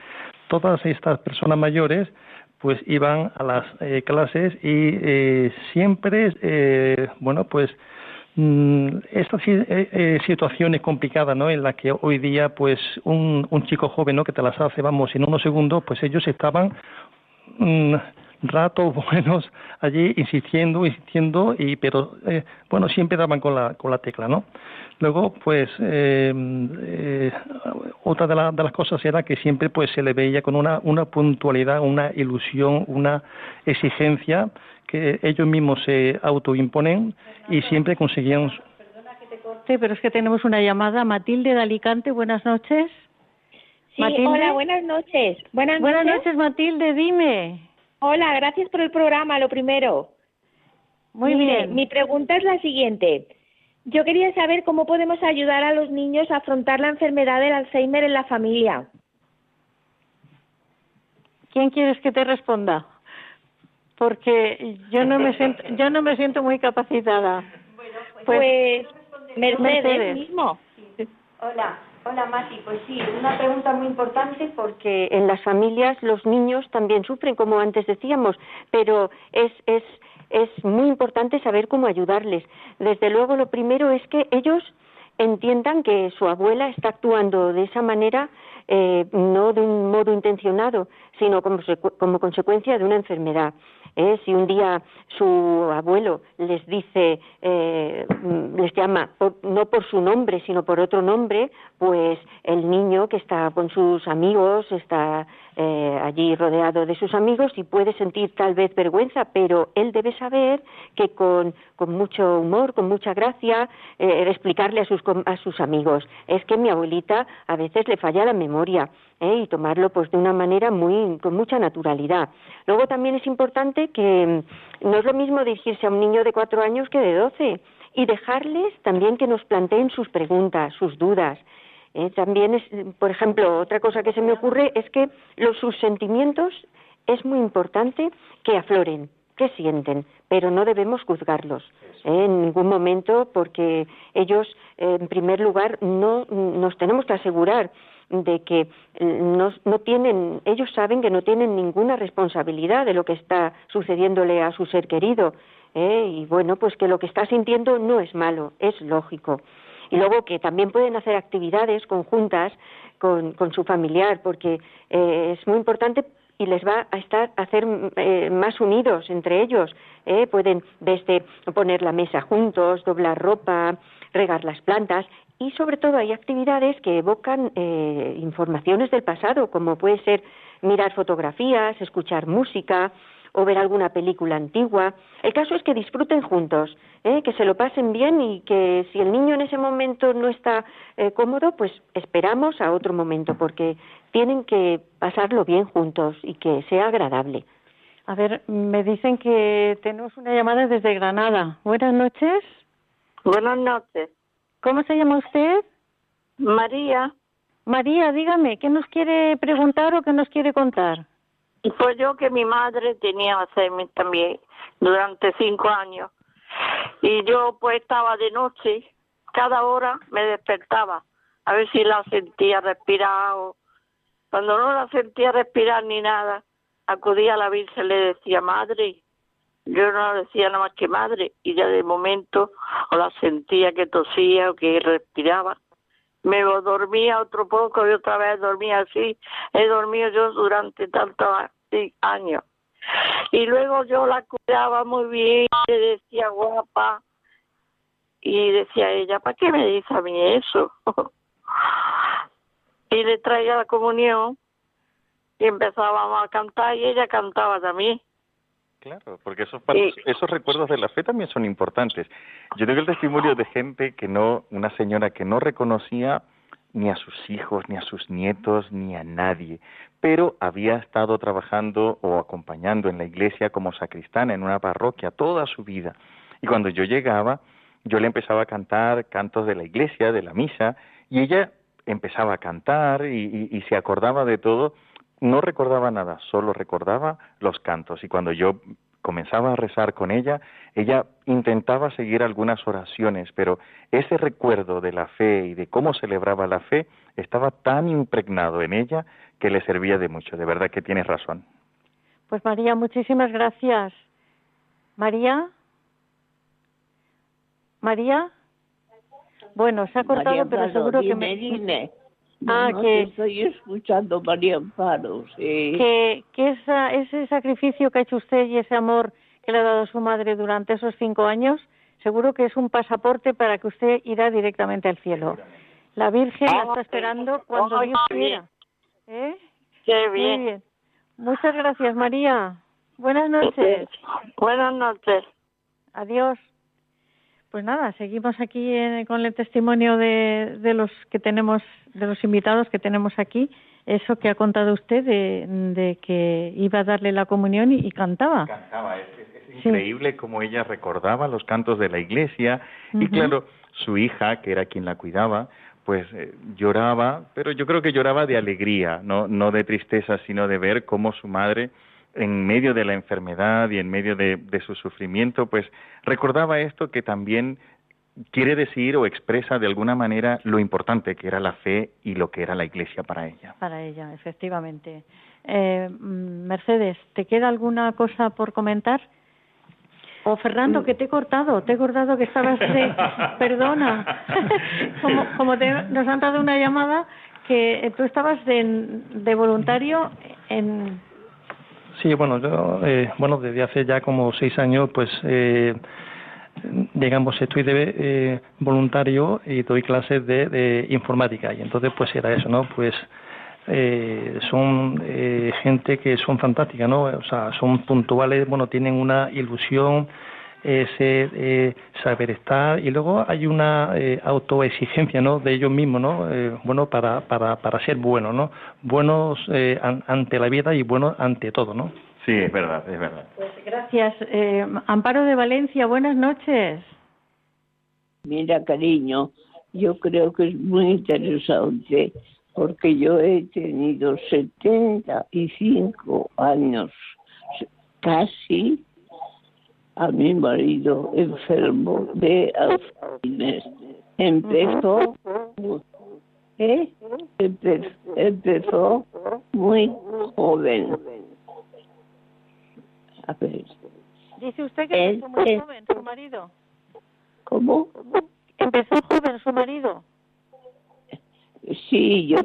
todas estas personas mayores pues iban a las eh, clases y eh, siempre, eh, bueno, pues mm, estas situaciones complicadas, ¿no? En las que hoy día, pues un, chico joven, ¿no? Que te las hace, vamos, en unos segundos, pues ellos estaban mm, ratos buenos allí insistiendo, insistiendo, y pero eh, bueno, siempre daban con la, con la tecla, ¿no? Luego, pues, eh, eh, otra de, de, las cosas era que siempre pues se le veía con una, una puntualidad, una ilusión, una exigencia que ellos mismos se autoimponen y siempre conseguían... Perdona que te corte, pero es que tenemos una llamada. Matilde de Alicante, buenas noches. Sí, hola, buenas noches. Buenas, buenas noches, Matilde, dime. Hola, gracias por el programa, lo primero. Muy bien. Mi pregunta es la siguiente. Yo quería saber cómo podemos ayudar a los niños a afrontar la enfermedad del Alzheimer en la familia. ¿Quién quieres que te responda? Porque yo no me siento, yo no me siento muy capacitada. pues, pues Mercedes, Mercedes mismo. Hola. Hola Mati, pues sí, una pregunta muy importante porque en las familias los niños también sufren, como antes decíamos, pero es, es, es muy importante saber cómo ayudarles. Desde luego, lo primero es que ellos entiendan que su abuela está actuando de esa manera, eh, no de un modo intencionado, sino como, como consecuencia de una enfermedad. ¿Eh? si un día su abuelo les dice, eh, les llama no por su nombre, sino por otro nombre, pues el niño que está con sus amigos, está eh, allí rodeado de sus amigos y puede sentir tal vez vergüenza, pero él debe saber que con, con mucho humor, con mucha gracia, eh, explicarle a sus, a sus amigos, es que mi abuelita a veces le falla la memoria ¿eh? y tomarlo pues de una manera muy con mucha naturalidad. Luego también es importante que mm, no es lo mismo dirigirse a un niño de cuatro años que de doce y dejarles también que nos planteen sus preguntas, sus dudas. ¿eh? también es, por ejemplo, otra cosa que se me ocurre es que los sus sentimientos es muy importante que afloren, que sienten, pero no debemos juzgarlos ¿eh? en ningún momento porque ellos, en primer lugar, no nos tenemos que asegurar de que no, tienen, ellos saben que no tienen ninguna responsabilidad de lo que está sucediéndole a su ser querido. ¿eh? Y bueno, pues que lo que está sintiendo no es malo, es lógico. Y luego que también pueden hacer actividades conjuntas con, su familiar, porque eh, es muy importante y les va a estar hacer eh, más unidos entre ellos. ¿eh? Pueden desde poner la mesa juntos, doblar ropa, regar las plantas y sobre todo hay actividades que evocan eh, informaciones del pasado, como puede ser mirar fotografías, escuchar música o ver alguna película antigua. El caso es que disfruten juntos, ¿eh? que se lo pasen bien y que si el niño en ese momento no está eh, cómodo, pues esperamos a otro momento, porque tienen que pasarlo bien juntos y que sea agradable. A ver, me dicen que tenemos una llamada desde Granada. Buenas noches. Buenas noches. ¿Cómo se llama usted? María. María, dígame, ¿qué nos quiere preguntar o qué nos quiere contar? Pues yo que mi madre tenía Alzheimer también durante cinco años. Y yo pues estaba de noche, cada hora me despertaba, a ver si la sentía respirar o cuando no la sentía respirar ni nada, acudía a la Virgen y le decía, madre, yo no decía nada más que madre y ya de momento o la sentía que tosía o que respiraba. Me dormía otro poco y otra vez dormía así. He dormido yo durante tantos años. Y luego yo la cuidaba muy bien, le decía guapa. Y decía ella, ¿para qué me dice a mí eso? y le traía la comunión y empezábamos a cantar y ella cantaba también. Claro, porque esos, esos recuerdos de la fe también son importantes. Yo tengo el testimonio de gente que no, una señora que no reconocía ni a sus hijos, ni a sus nietos, ni a nadie, pero había estado trabajando o acompañando en la iglesia como sacristana en una parroquia toda su vida. Y cuando yo llegaba, yo le empezaba a cantar cantos de la iglesia, de la misa, y ella empezaba a cantar y, y se acordaba de todo. No recordaba nada, solo recordaba los cantos. Y cuando yo comenzaba a rezar con ella, ella intentaba seguir algunas oraciones, pero ese recuerdo de la fe y de cómo celebraba la fe estaba tan impregnado en ella que le servía de mucho. De verdad que tienes razón. Pues María, muchísimas gracias. María. María. Bueno, se ha cortado, María pero seguro que me... dime. Ah, No, que- estoy escuchando, María Amparo, sí. que, que esa- ese sacrificio que ha hecho usted y ese amor que le ha dado su madre durante esos cinco años, seguro que es un pasaporte para que usted irá directamente al cielo. La Virgen la está esperando cuando Dios quiera. ¿Eh? Qué Muy bien. Muchas gracias, María. Buenas noches. Buenas noches. Adiós. Pues nada, seguimos aquí en- con el testimonio de, de los que tenemos, de los invitados que tenemos aquí. Eso que ha contado usted de, de que iba a darle la comunión y, y cantaba. Cantaba, es, es- es Sí. increíble cómo ella recordaba los cantos de la iglesia y claro, su hija, que era quien la cuidaba, pues eh, lloraba, pero yo creo que lloraba de alegría, no, no de tristeza, sino de ver cómo su madre, en medio de la enfermedad y en medio de, de su sufrimiento, pues recordaba esto que también quiere decir o expresa de alguna manera lo importante que era la fe y lo que era la iglesia para ella. Para ella, efectivamente. Eh, mm, Mercedes, ¿te queda alguna cosa por comentar? O Fernando, que te he cortado, te he cortado que estabas de... Perdona. como como te- nos han dado una llamada que tú estabas de, de voluntario en... Sí, bueno, yo, eh, bueno, desde hace ya como seis años, pues, eh, digamos, estoy de eh, voluntario y doy clases de, de informática. Y entonces, pues, era eso, ¿no? Pues, eh, son eh, gente que son fantásticas, ¿no? O sea, son puntuales, bueno, tienen una ilusión, ese eh, saber estar y luego hay una eh, autoexigencia no de ellos mismos no Eh, bueno para para para ser buenos no buenos eh, an- ante la vida y buenos ante todo no Sí, es verdad, es verdad. Pues gracias. Eh, Amparo de Valencia, buenas noches. Mira, cariño, yo creo que es muy interesante porque yo he tenido 75 años, casi a mi marido enfermo de Alzheimer. Empezó, ¿eh? Empe- empezó muy joven. A ver, Dice usted que empezó muy es- joven su marido. ¿cómo? Empezó joven su marido. Sí, yo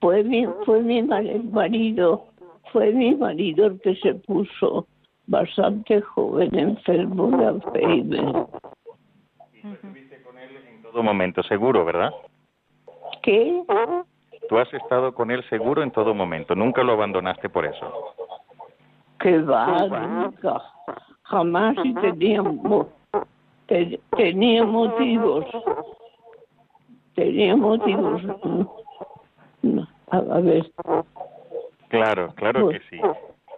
fue mi fue mi ma- marido, fue mi marido el que se puso bastante joven enfermo de Alzheimer. En todo momento, seguro, ¿verdad? ¿Qué? Tú has estado con él seguro en todo momento, nunca lo abandonaste por eso. Que va, nunca, jamás y tenía mo- te- tenía motivos, tenía motivos. A, a ver, Claro, claro que sí.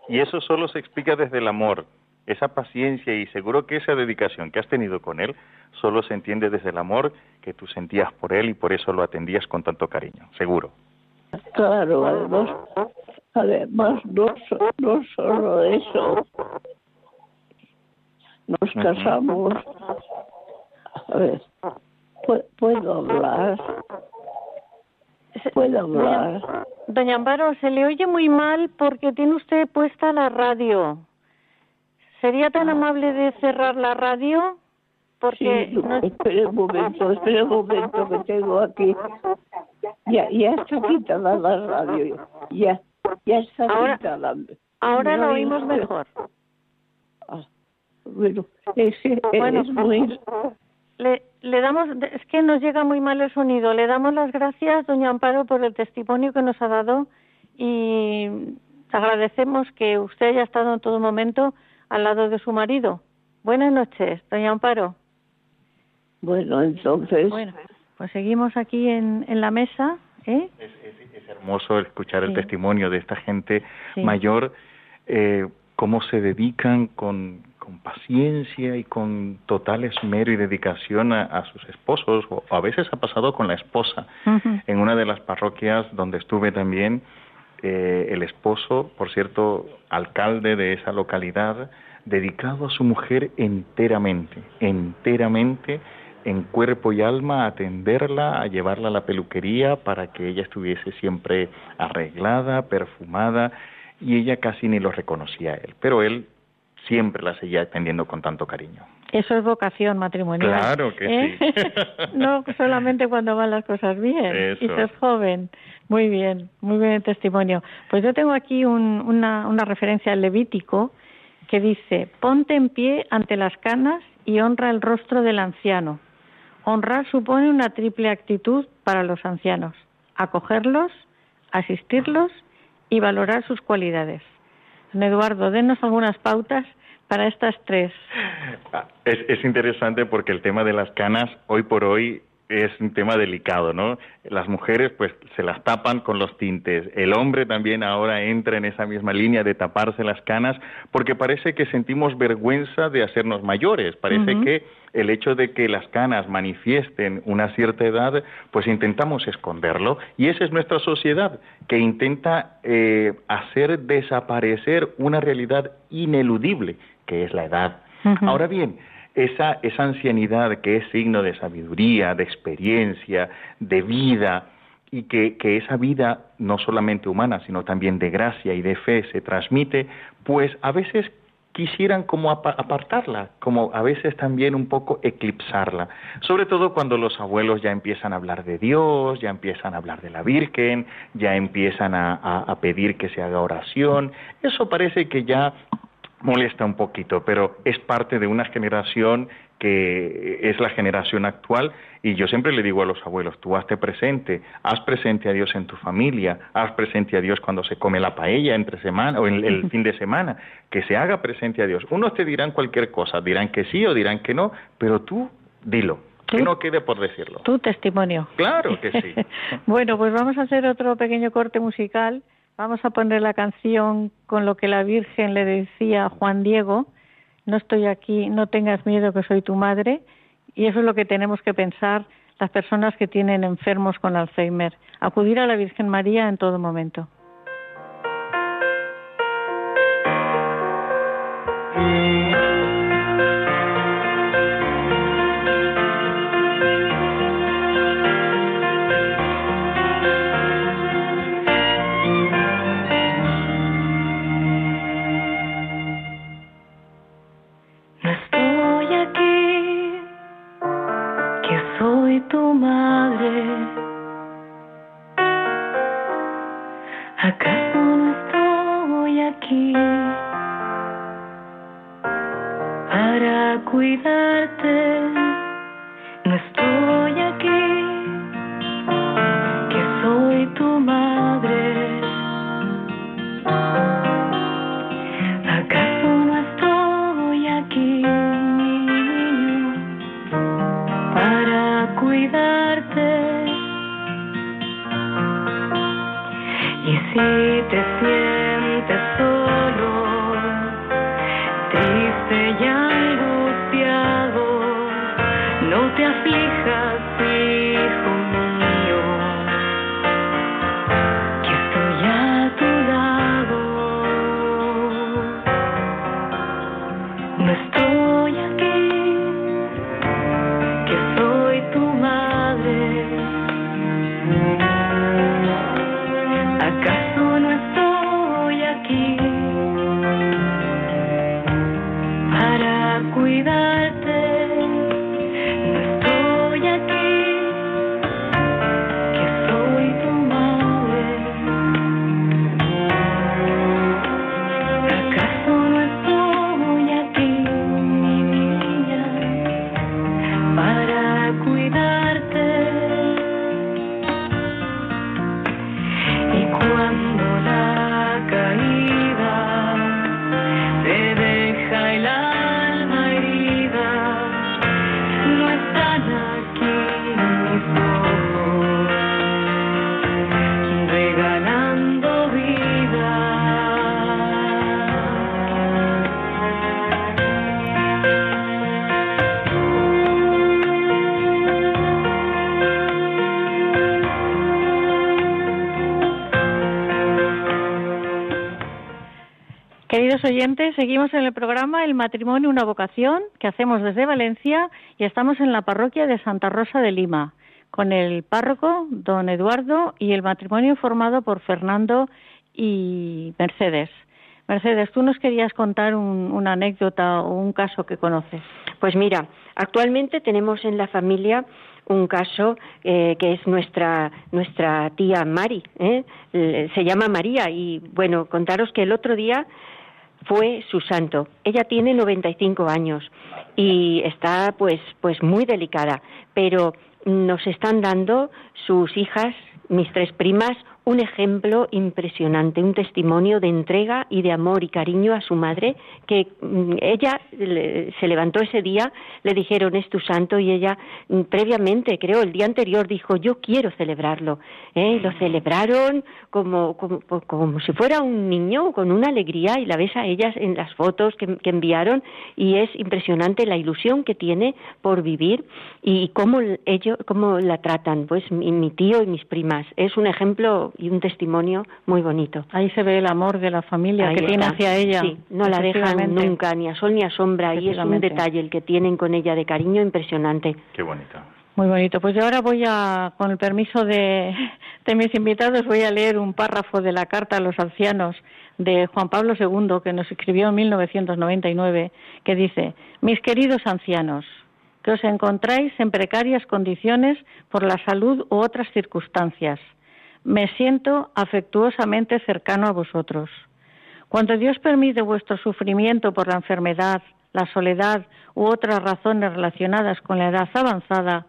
Y eso solo se explica desde el amor, esa paciencia y seguro que esa dedicación que has tenido con él solo se entiende desde el amor que tú sentías por él y por eso lo atendías con tanto cariño, seguro. Claro, además, además no, no solo eso, nos casamos. A ver, ¿pu- ¿puedo hablar? ¿Puedo hablar? Doña Amparo, se le oye muy mal porque tiene usted puesta la radio. ¿Sería tan amable de cerrar la radio? Porque Sí, no- espere un momento, espere un momento que tengo aquí. Ya, ya está quitada la radio, ya, ya está Ahora- quitada. ahora No lo oímos mejor. Ah, bueno, es, que Bueno. es muy... Le, le damos, es que nos llega muy mal el sonido. Le damos las gracias, doña Amparo, por el testimonio que nos ha dado y agradecemos que usted haya estado en todo momento al lado de su marido. Buenas noches, doña Amparo. Bueno, entonces, Bueno. pues seguimos aquí en, en la mesa. ¿eh? Es, es- es hermoso escuchar el testimonio de esta gente Sí. mayor, eh, cómo se dedican con, con paciencia y con total esmero y dedicación a, a sus esposos, o a veces ha pasado con la esposa. En una de las parroquias donde estuve también, eh, el esposo, por cierto, alcalde de esa localidad, dedicado a su mujer enteramente, enteramente, en cuerpo y alma, a atenderla, a llevarla a la peluquería para que ella estuviese siempre arreglada, perfumada, y ella casi ni lo reconocía a él, pero él siempre la seguía atendiendo con tanto cariño. Eso es vocación matrimonial. Claro que ¿eh? sí. no solamente cuando van las cosas bien Eso. y sos joven. Muy bien, muy bien el testimonio. Pues yo tengo aquí un- una, una referencia al Levítico que dice, ponte en pie ante las canas y honra el rostro del anciano. Honrar supone una triple actitud para los ancianos, acogerlos, asistirlos y valorar sus cualidades. Don Eduardo, denos algunas pautas para estas tres. Ah, Es, es interesante porque el tema de las canas hoy por hoy es un tema delicado, ¿no? Las mujeres pues se las tapan con los tintes. El hombre también ahora entra en esa misma línea de taparse las canas porque parece que sentimos vergüenza de hacernos mayores. Parece Ujú. que el hecho de que las canas manifiesten una cierta edad, pues intentamos esconderlo. Y esa es nuestra sociedad, que intenta eh, hacer desaparecer una realidad ineludible, que es la edad. Ahora bien, esa, esa ancianidad que es signo de sabiduría, de experiencia, de vida, y que, que esa vida, no solamente humana, sino también de gracia y de fe se transmite, pues a veces quisieran como apa- apartarla, como a veces también un poco eclipsarla, sobre todo cuando los abuelos ya empiezan a hablar de Dios, ya empiezan a hablar de la Virgen, ya empiezan a, a- a pedir que se haga oración, eso parece que ya molesta un poquito, pero es parte de una generación que es la generación actual y yo siempre le digo a los abuelos, tú hazte presente, haz presente a Dios en tu familia, haz presente a Dios cuando se come la paella entre semana o en el fin de semana, que se haga presente a Dios. Unos te dirán cualquier cosa, dirán que sí o dirán que no, pero tú dilo, que no quede por decirlo. Tu testimonio. Claro que sí. Bueno, pues vamos a hacer otro pequeño corte musical. Vamos a poner la canción con lo que la Virgen le decía a Juan Diego. No estoy aquí, no tengas miedo que soy tu madre. Y eso es lo que tenemos que pensar las personas que tienen enfermos con Alzheimer. Acudir a la Virgen María en todo momento. Cuidarte? Oyentes, seguimos en el programa El matrimonio, una vocación que hacemos desde Valencia y estamos en la parroquia de Santa Rosa de Lima con el párroco, don Eduardo, y el matrimonio formado por Fernando y Mercedes. Mercedes, tú nos querías contar un- una anécdota o un caso que conoces. Pues mira, actualmente tenemos en la familia un caso eh, que es nuestra nuestra tía Mari, ¿eh? L- se llama María y bueno, contaros que el otro día fue su santo. Ella tiene 95 años y está pues pues muy delicada, pero nos están dando sus hijas, mis tres primas, un ejemplo impresionante, un testimonio de entrega y de amor y cariño a su madre, que mm, ella se levantó ese día, le dijeron es tu santo y ella mm, previamente, creo, el día anterior dijo yo quiero celebrarlo. ¿eh? Lo celebraron como, como, como si fuera un niño, con una alegría y la ves a ellas en las fotos que, que enviaron y es impresionante la ilusión que tiene por vivir y cómo ellos, cómo la tratan, pues mi, mi tío y mis primas. Es un ejemplo y un testimonio muy bonito. Ahí se ve el amor de la familia Ahí que tiene hacia ella. Sí, no la dejan nunca, ni a sol ni a sombra, y es un detalle el que tienen con ella de cariño impresionante. Qué bonito. Muy bonito. Pues yo ahora voy a, con el permiso de, de mis invitados, voy a leer un párrafo de la Carta a los Ancianos de Juan Pablo II, que nos escribió en 1999, que dice, Mis queridos ancianos, que os encontráis en precarias condiciones por la salud u otras circunstancias, me siento afectuosamente cercano a vosotros. Cuando Dios permite vuestro sufrimiento por la enfermedad, la soledad u otras razones relacionadas con la edad avanzada,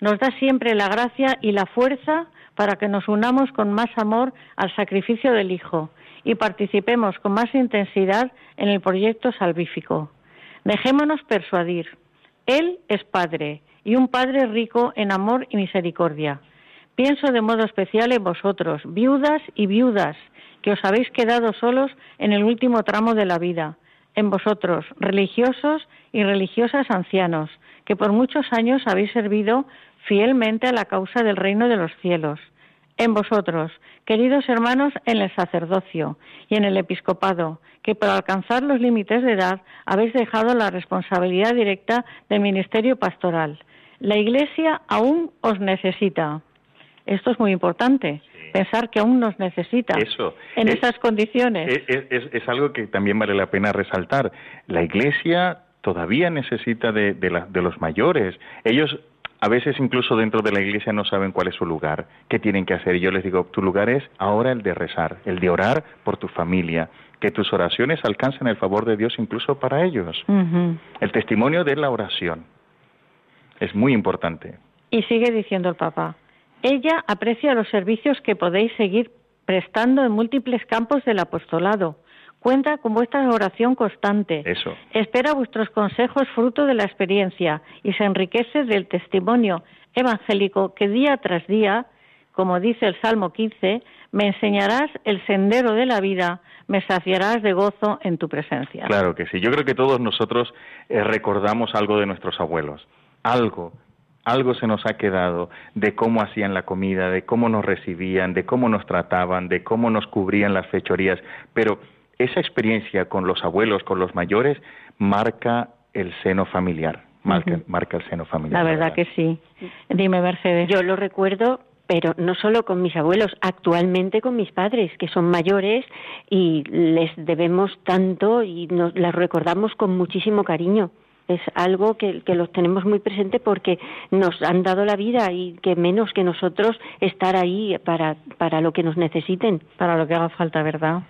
nos da siempre la gracia y la fuerza para que nos unamos con más amor al sacrificio del Hijo y participemos con más intensidad en el proyecto salvífico. Dejémonos persuadir. Él es Padre y un Padre rico en amor y misericordia. Pienso de modo especial en vosotros, viudas y viudas, que os habéis quedado solos en el último tramo de la vida, en vosotros, religiosos y religiosas ancianos, que por muchos años habéis servido fielmente a la causa del reino de los cielos, en vosotros, queridos hermanos en el sacerdocio y en el episcopado, que para alcanzar los límites de edad habéis dejado la responsabilidad directa del ministerio pastoral. La Iglesia aún os necesita. Esto es muy importante, pensar que aún nos necesita Eso. en Es- esas condiciones. Es, es- es algo que también vale la pena resaltar. La Iglesia todavía necesita de, de la- de los mayores. Ellos a veces incluso dentro de la Iglesia no saben cuál es su lugar, qué tienen que hacer. Y yo les digo, tu lugar es ahora el de rezar, el de orar por tu familia, que tus oraciones alcancen el favor de Dios incluso para ellos. El testimonio de la oración es muy importante. Y sigue diciendo el Papa, ella aprecia los servicios que podéis seguir prestando en múltiples campos del apostolado. Cuenta con vuestra oración constante. Eso. Espera vuestros consejos fruto de la experiencia y se enriquece del testimonio evangélico que día tras día, como dice el Salmo 15, me enseñarás el sendero de la vida, me saciarás de gozo en tu presencia. Claro que sí. Yo creo que todos nosotros eh, recordamos algo de nuestros abuelos. Algo, algo se nos ha quedado de cómo hacían la comida, de cómo nos recibían, de cómo nos trataban, de cómo nos cubrían las fechorías. Pero esa experiencia con los abuelos, con los mayores, marca el seno familiar. Marca, el seno familiar. La verdad que sí. Dime, Mercedes. Yo lo recuerdo, pero no solo con mis abuelos, actualmente con mis padres, que son mayores y les debemos tanto y nos las recordamos con muchísimo cariño. Es algo que, los tenemos muy presente porque nos han dado la vida y que menos que nosotros estar ahí para, para lo que nos necesiten. para lo que haga falta, ¿verdad?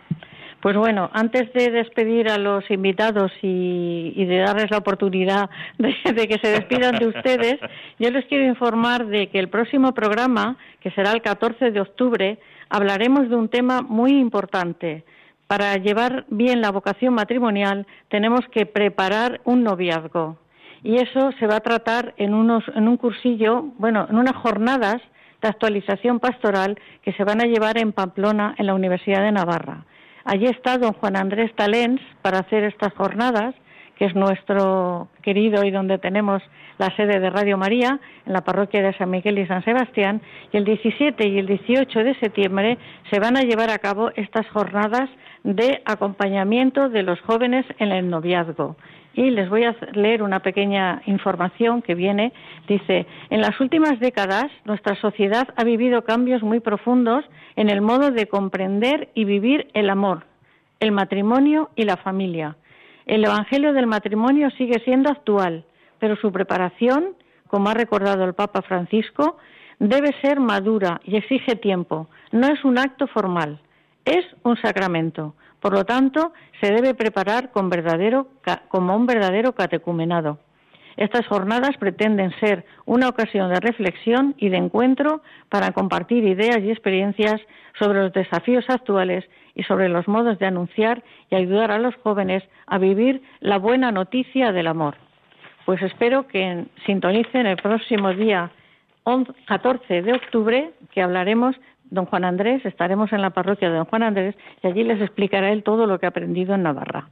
Pues bueno, antes de despedir a los invitados y, y de darles la oportunidad de que se despidan de ustedes, yo les quiero informar de que el próximo programa, que será el 14 de octubre, hablaremos de un tema muy importante. Para llevar bien la vocación matrimonial tenemos que preparar un noviazgo. Y eso se va a tratar en, unos, en un cursillo, bueno, en unas jornadas de actualización pastoral que se van a llevar en Pamplona, en la Universidad de Navarra. Allí está don Juan Andrés Talens para hacer estas jornadas que es nuestro querido y donde tenemos la sede de Radio María, en la parroquia de San Miguel y San Sebastián, y el 17 y el 18 de septiembre se van a llevar a cabo estas jornadas de acompañamiento de los jóvenes en el noviazgo. Y les voy a leer una pequeña información que viene. Dice, en las últimas décadas nuestra sociedad ha vivido cambios muy profundos en el modo de comprender y vivir el amor, el matrimonio y la familia. El Evangelio del matrimonio sigue siendo actual, pero su preparación, como ha recordado el Papa Francisco, debe ser madura y exige tiempo. No es un acto formal, es un sacramento. Por lo tanto, se debe preparar con verdadero, como un verdadero catecumenado. Estas jornadas pretenden ser una ocasión de reflexión y de encuentro para compartir ideas y experiencias sobre los desafíos actuales y sobre los modos de anunciar y ayudar a los jóvenes a vivir la buena noticia del amor. Pues espero que sintonicen el próximo día 14 de octubre, que hablaremos don Juan Andrés, estaremos en la parroquia de don Juan Andrés y allí les explicará él todo lo que ha aprendido en Navarra.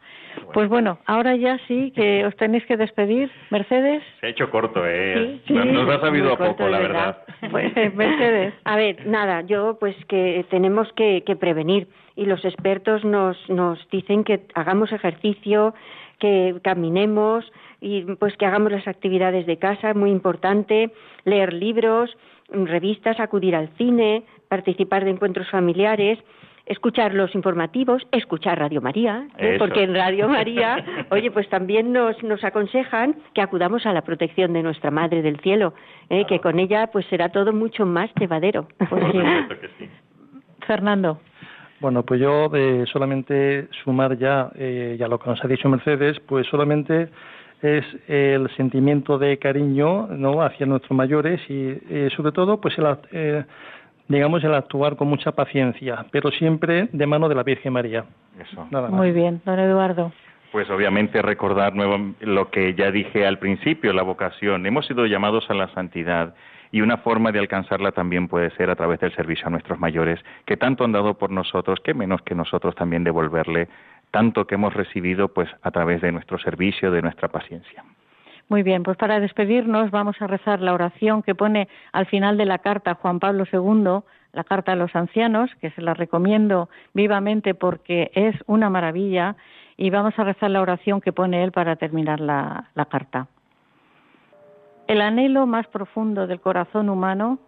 Pues bueno, ahora ya sí que os tenéis que despedir. Mercedes. Se ha hecho corto, ¿eh? Sí, nos, sí, nos ha sabido a poco, la verdad. Pues, Mercedes. A ver, nada, yo pues que tenemos que, que prevenir y los expertos nos, nos dicen que hagamos ejercicio, que caminemos y pues que hagamos las actividades de casa, muy importante, leer libros, revistas, acudir al cine, participar de encuentros familiares, escuchar los informativos, escuchar Radio María, ¿eh? Porque en Radio María, oye, pues también nos, nos aconsejan que acudamos a la protección de nuestra Madre del Cielo, ¿eh? que con ella pues será todo mucho más llevadero. Pues sí. Fernando. Bueno, pues yo eh, solamente sumar ya, eh, ya lo que nos ha dicho Mercedes, pues solamente es el sentimiento de cariño no hacia nuestros mayores y eh, sobre todo pues el, eh, digamos el actuar con mucha paciencia pero siempre de mano de la Virgen María Eso. nada más Muy bien, don Eduardo. Pues obviamente recordar nuevo lo que ya dije al principio, la vocación. Hemos sido llamados a la santidad y una forma de alcanzarla también puede ser a través del servicio a nuestros mayores, que tanto han dado por nosotros, que menos que nosotros también devolverle tanto que hemos recibido pues a través de nuestro servicio, de nuestra paciencia. Muy bien, pues para despedirnos vamos a rezar la oración que pone al final de la carta Juan Pablo II, la carta a los ancianos, que se la recomiendo vivamente porque es una maravilla, y vamos a rezar la oración que pone él para terminar la, la carta. El anhelo más profundo del corazón humano,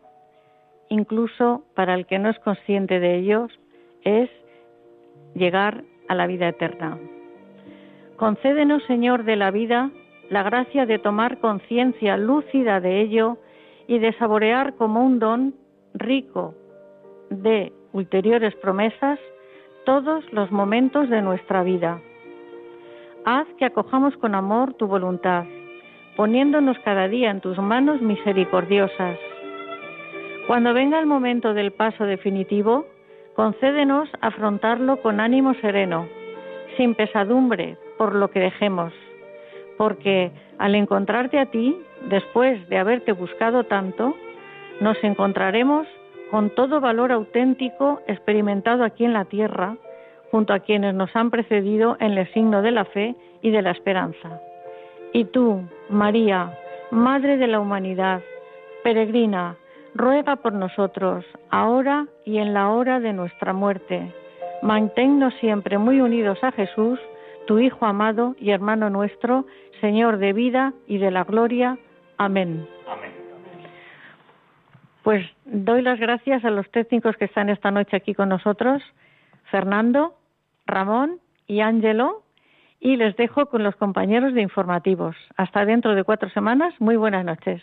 incluso para el que no es consciente de ellos, es llegar a la vida eterna. Concédenos, Señor de la vida, la gracia de tomar conciencia lúcida de ello y de saborear como un don rico de ulteriores promesas todos los momentos de nuestra vida. Haz que acojamos con amor tu voluntad, poniéndonos cada día en tus manos misericordiosas. Cuando venga el momento del paso definitivo, concédenos afrontarlo con ánimo sereno, sin pesadumbre por lo que dejemos, porque al encontrarte a ti, después de haberte buscado tanto, nos encontraremos con todo valor auténtico experimentado aquí en la tierra, junto a quienes nos han precedido en el signo de la fe y de la esperanza. Y tú, María, Madre de la humanidad, peregrina, ruega por nosotros, ahora y en la hora de nuestra muerte. Manténnos siempre muy unidos a Jesús, tu Hijo amado y hermano nuestro, Señor de vida y de la gloria. Amén. Pues doy las gracias a los técnicos que están esta noche aquí con nosotros, Fernando, Ramón y Ángelo, y les dejo con los compañeros de informativos. Hasta dentro de cuatro semanas. Muy buenas noches.